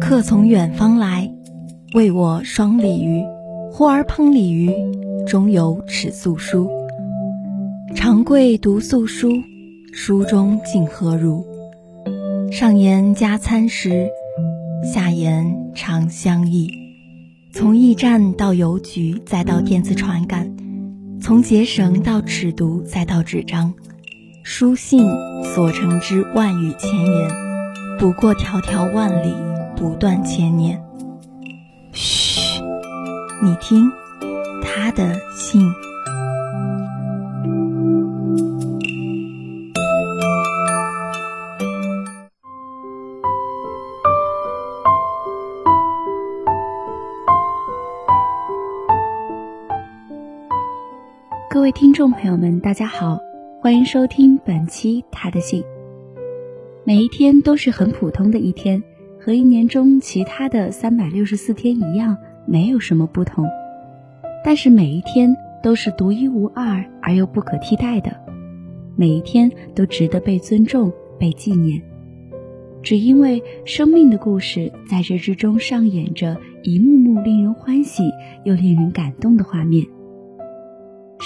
客从远方来，为我双鲤鱼。忽而烹鲤鱼，中有尺素书。长贵读素书，书中竟何如？上言加餐食，下言长相忆。从驿站到邮局，再到电子传感；从结绳到尺牍，再到纸张。书信所成之万语千言，不过迢迢万里，不断千年。嘘，你听，他的信。各位听众朋友们，大家好。欢迎收听本期他的信。每一天都是很普通的一天，和一年中其他的三百六十四天一样，没有什么不同。但是每一天都是独一无二而又不可替代的，每一天都值得被尊重、被纪念。只因为生命的故事在这之中上演着一幕幕令人欢喜又令人感动的画面。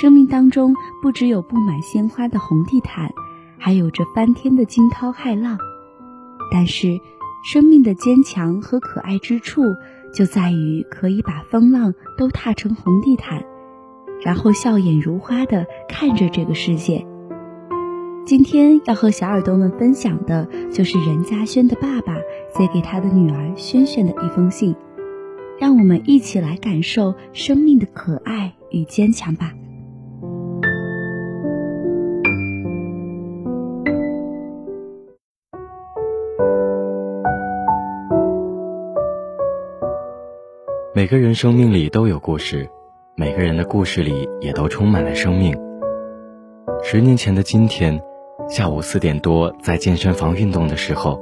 生命当中不只有布满鲜花的红地毯，还有着翻天的惊涛骇浪。但是，生命的坚强和可爱之处，就在于可以把风浪都踏成红地毯，然后笑眼如花的看着这个世界。今天要和小耳朵们分享的，就是任嘉轩的爸爸写给他的女儿萱萱的一封信。让我们一起来感受生命的可爱与坚强吧。每个人生命里都有故事，每个人的故事里也都充满了生命。十年前的今天，下午四点多，在健身房运动的时候，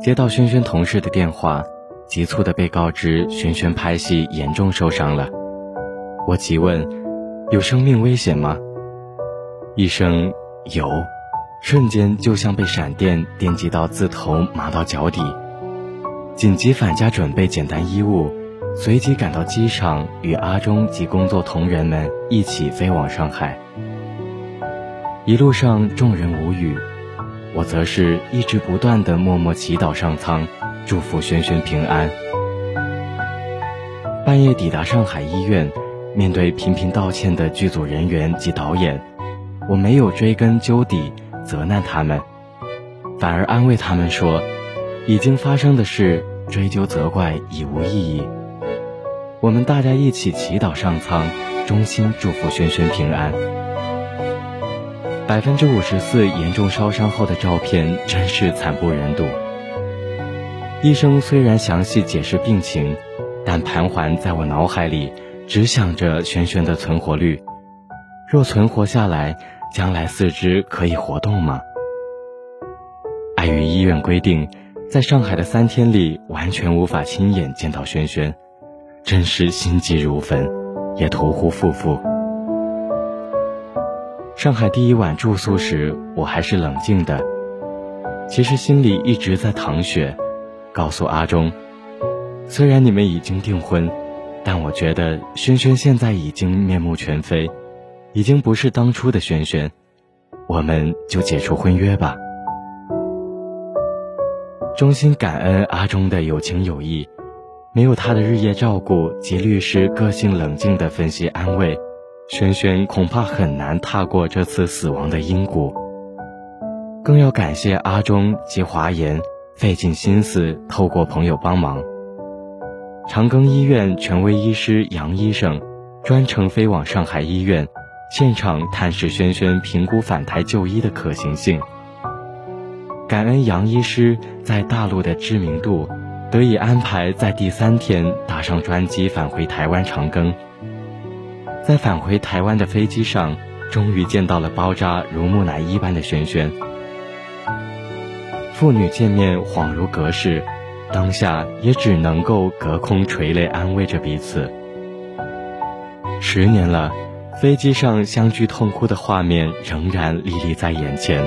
接到轩轩同事的电话，急促的被告知轩轩拍戏严重受伤了。我急问：“有生命危险吗？”一声“有”，瞬间就像被闪电电击到，自头麻到脚底，紧急返家准备简单衣物。随即赶到机场，与阿忠及工作同仁们一起飞往上海。一路上众人无语，我则是一直不断的默默祈祷上苍，祝福轩轩平安。半夜抵达上海医院，面对频频道歉的剧组人员及导演，我没有追根究底责难他们，反而安慰他们说，已经发生的事追究责怪已无意义。我们大家一起祈祷上苍，衷心祝福萱萱平安。百分之五十四严重烧伤后的照片真是惨不忍睹。医生虽然详细解释病情，但盘桓在我脑海里只想着萱萱的存活率。若存活下来，将来四肢可以活动吗？碍于医院规定，在上海的三天里完全无法亲眼见到萱萱。真是心急如焚，也屠呼夫妇。上海第一晚住宿时，我还是冷静的，其实心里一直在淌血，告诉阿忠，虽然你们已经订婚，但我觉得萱萱现在已经面目全非，已经不是当初的萱萱，我们就解除婚约吧。衷心感恩阿忠的有情有义。没有他的日夜照顾及律师个性冷静的分析安慰，萱萱恐怕很难踏过这次死亡的阴谷。更要感谢阿忠及华研费尽心思，透过朋友帮忙。长庚医院权威医师杨医生专程飞往上海医院，现场探视萱萱，评估返台就医的可行性。感恩杨医师在大陆的知名度。得以安排在第三天搭上专机返回台湾长庚，在返回台湾的飞机上，终于见到了包扎如木乃伊般的萱萱。父女见面恍如隔世，当下也只能够隔空垂泪安慰着彼此。十年了，飞机上相聚痛哭的画面仍然历历在眼前。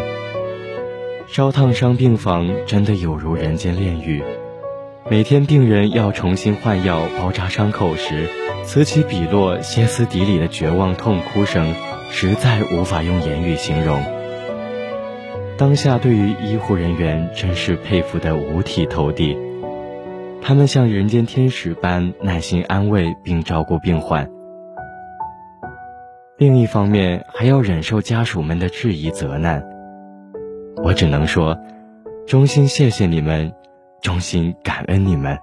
烧烫伤病房真的有如人间炼狱。每天病人要重新换药、包扎伤口时，此起彼落、歇斯底里的绝望痛哭声，实在无法用言语形容。当下对于医护人员真是佩服得五体投地，他们像人间天使般耐心安慰并照顾病患。另一方面，还要忍受家属们的质疑责难。我只能说，衷心谢谢你们，衷心感恩你们。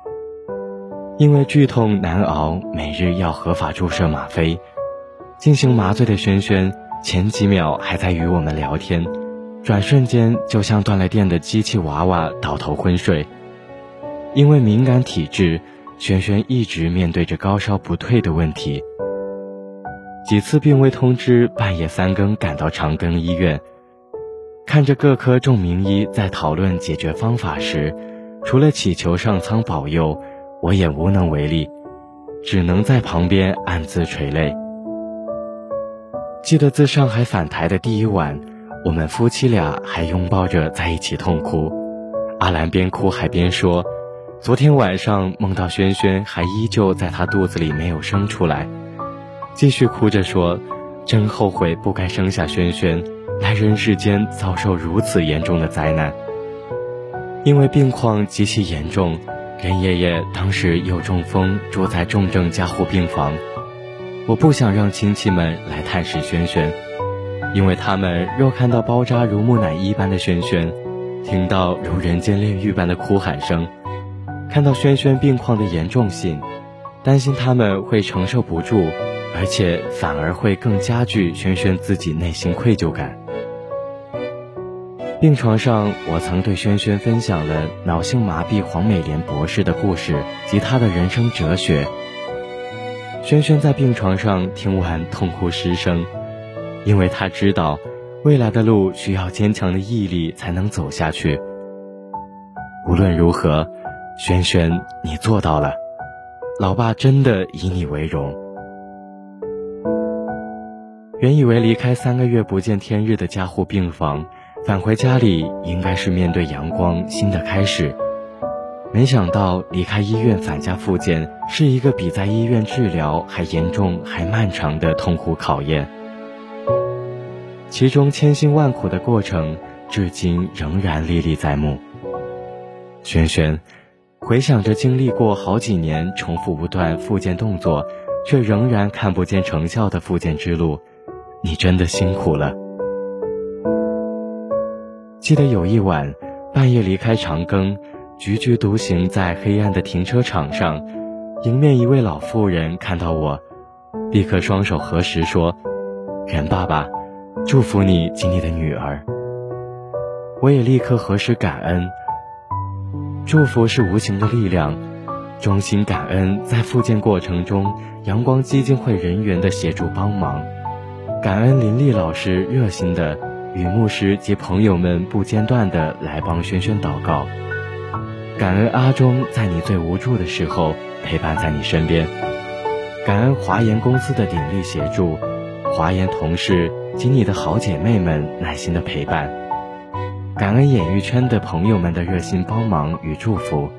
因为剧痛难熬，每日要合法注射吗啡，进行麻醉的轩轩，前几秒还在与我们聊天，转瞬间就像断了电的机器娃娃倒头昏睡。因为敏感体质，轩轩一直面对着高烧不退的问题。几次病危通知，半夜三更赶到长庚医院。看着各科众名医在讨论解决方法时，除了祈求上苍保佑，我也无能为力，只能在旁边暗自垂泪。记得自上海返台的第一晚，我们夫妻俩还拥抱着在一起痛哭。阿兰边哭还边说：“昨天晚上梦到轩轩还依旧在他肚子里没有生出来。”继续哭着说：“真后悔不该生下轩轩。”来人世间遭受如此严重的灾难，因为病况极其严重，任爷爷当时又中风，住在重症加护病房。我不想让亲戚们来探视轩轩，因为他们若看到包扎如木乃伊般的轩轩，听到如人间炼狱般的哭喊声，看到轩轩病况的严重性，担心他们会承受不住，而且反而会更加剧轩轩自己内心愧疚感。病床上，我曾对轩轩分享了脑性麻痹黄美莲博士的故事及他的人生哲学。轩轩在病床上听完痛哭失声，因为他知道，未来的路需要坚强的毅力才能走下去。无论如何，轩轩，你做到了，老爸真的以你为荣。原以为离开三个月不见天日的加护病房。返回家里应该是面对阳光新的开始，没想到离开医院返家复健是一个比在医院治疗还严重还漫长的痛苦考验，其中千辛万苦的过程至今仍然历历在目。轩轩，回想着经历过好几年重复不断复健动作，却仍然看不见成效的复健之路，你真的辛苦了。记得有一晚，半夜离开长庚，踽踽独行在黑暗的停车场上，迎面一位老妇人看到我，立刻双手合十说：“袁爸爸，祝福你及你的女儿。”我也立刻合十感恩。祝福是无形的力量，衷心感恩在复健过程中阳光基金会人员的协助帮忙，感恩林丽老师热心的。与牧师及朋友们不间断地来帮轩轩祷告，感恩阿忠在你最无助的时候陪伴在你身边，感恩华研公司的鼎力协助，华研同事及你的好姐妹们耐心的陪伴，感恩演艺圈的朋友们的热心帮忙与祝福，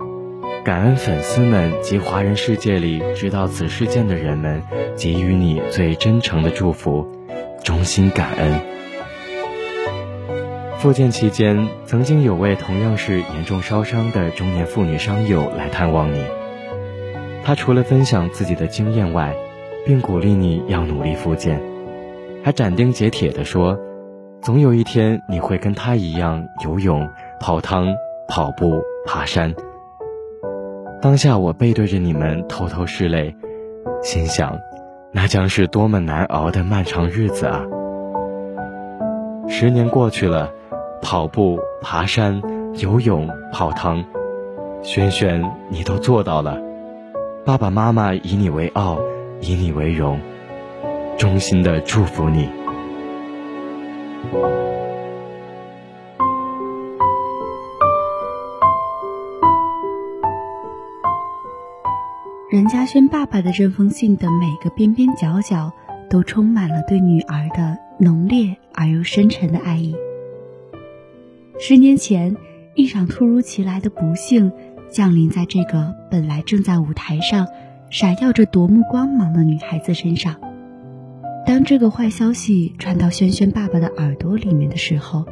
感恩粉丝们及华人世界里知道此事件的人们给予你最真诚的祝福，衷心感恩。复健期间，曾经有位同样是严重烧伤的中年妇女伤友来探望你。她除了分享自己的经验外，并鼓励你要努力复健，还斩钉截铁地说：“总有一天你会跟她一样游泳、泡汤、跑步、爬山。”当下我背对着你们偷偷拭泪，心想，那将是多么难熬的漫长日子啊！十年过去了。跑步、爬山、游泳、泡汤，轩轩，你都做到了。爸爸妈妈以你为傲，以你为荣，衷心的祝福你。任嘉轩爸爸的这封信的每个边边角角，都充满了对女儿的浓烈而又深沉的爱意。十年前，一场突如其来的不幸降临在这个本来正在舞台上闪耀着夺目光芒的女孩子身上。当这个坏消息传到轩轩爸爸的耳朵里面的时候，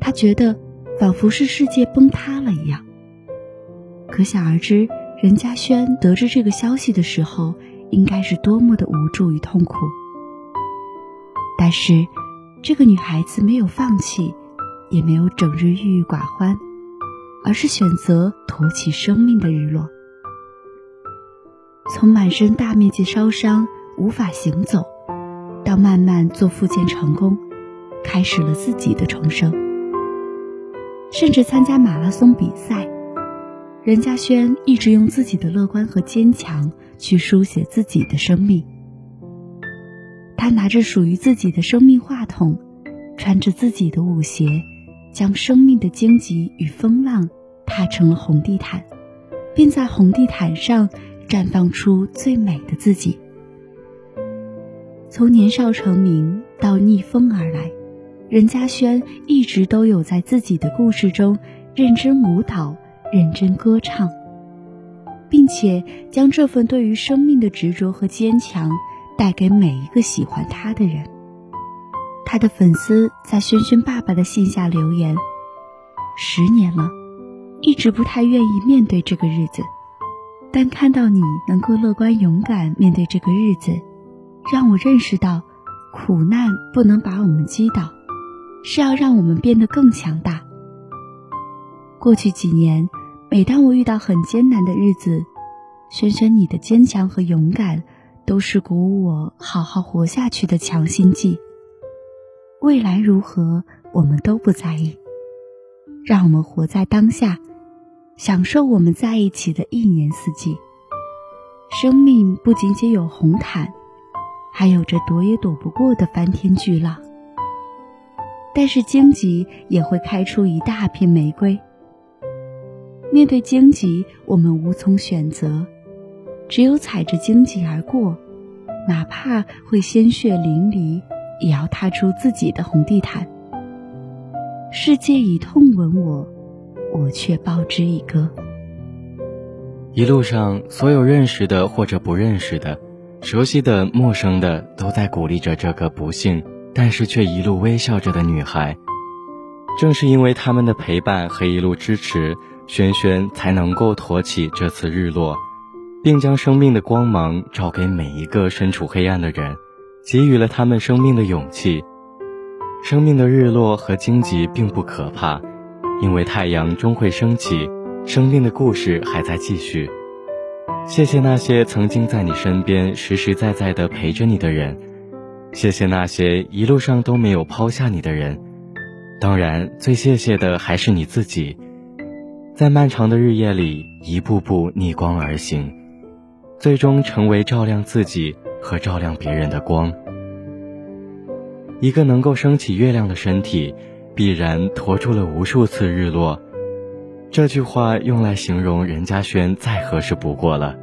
他觉得仿佛是世界崩塌了一样。可想而知，任家轩得知这个消息的时候，应该是多么的无助与痛苦。但是，这个女孩子没有放弃，也没有整日郁郁寡欢，而是选择托起生命的日落。从满身大面积烧伤无法行走，到慢慢做复健成功，开始了自己的重生，甚至参加马拉松比赛。任家轩一直用自己的乐观和坚强去书写自己的生命。他拿着属于自己的生命话筒，穿着自己的舞鞋，将生命的荆棘与风浪踏成了红地毯，并在红地毯上绽放出最美的自己。从年少成名到逆风而来，任家轩一直都有在自己的故事中认真舞蹈。认真歌唱，并且将这份对于生命的执着和坚强带给每一个喜欢他的人。他的粉丝在轩轩爸爸的信下留言：“十年了，一直不太愿意面对这个日子，但看到你能够乐观勇敢面对这个日子，让我认识到，苦难不能把我们击倒，是要让我们变得更强大。过去几年。”每当我遇到很艰难的日子，轩轩，你的坚强和勇敢，都是鼓舞我好好活下去的强心剂。未来如何，我们都不在意，让我们活在当下，享受我们在一起的一年四季。生命不仅仅有红毯，还有着躲也躲不过的翻天巨浪。但是荆棘也会开出一大片玫瑰。面对荆棘，我们无从选择，只有踩着荆棘而过，哪怕会鲜血淋漓，也要踏出自己的红地毯。世界以痛吻我，我却报之以歌。一路上，所有认识的或者不认识的、熟悉的、陌生的，都在鼓励着这个不幸，但是却一路微笑着的女孩。正是因为他们的陪伴和一路支持。轩轩才能够托起这次日落，并将生命的光芒照给每一个身处黑暗的人，给予了他们生命的勇气。生命的日落和荆棘并不可怕，因为太阳终会升起，生命的故事还在继续。谢谢那些曾经在你身边实实在在的陪着你的人，谢谢那些一路上都没有抛下你的人，当然最谢谢的还是你自己。在漫长的日夜里，一步步逆光而行，最终成为照亮自己和照亮别人的光。一个能够升起月亮的身体，必然驮住了无数次日落。这句话用来形容任家轩再合适不过了。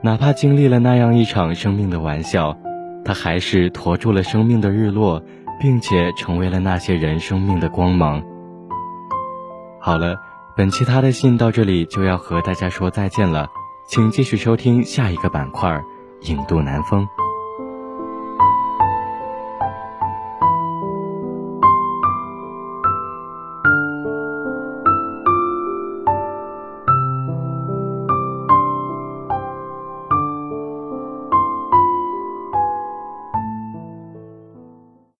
哪怕经历了那样一场生命的玩笑，他还是驮住了生命的日落，并且成为了那些人生命的光芒。好了。本期他的信到这里就要和大家说再见了，请继续收听下一个板块《影渡南风》。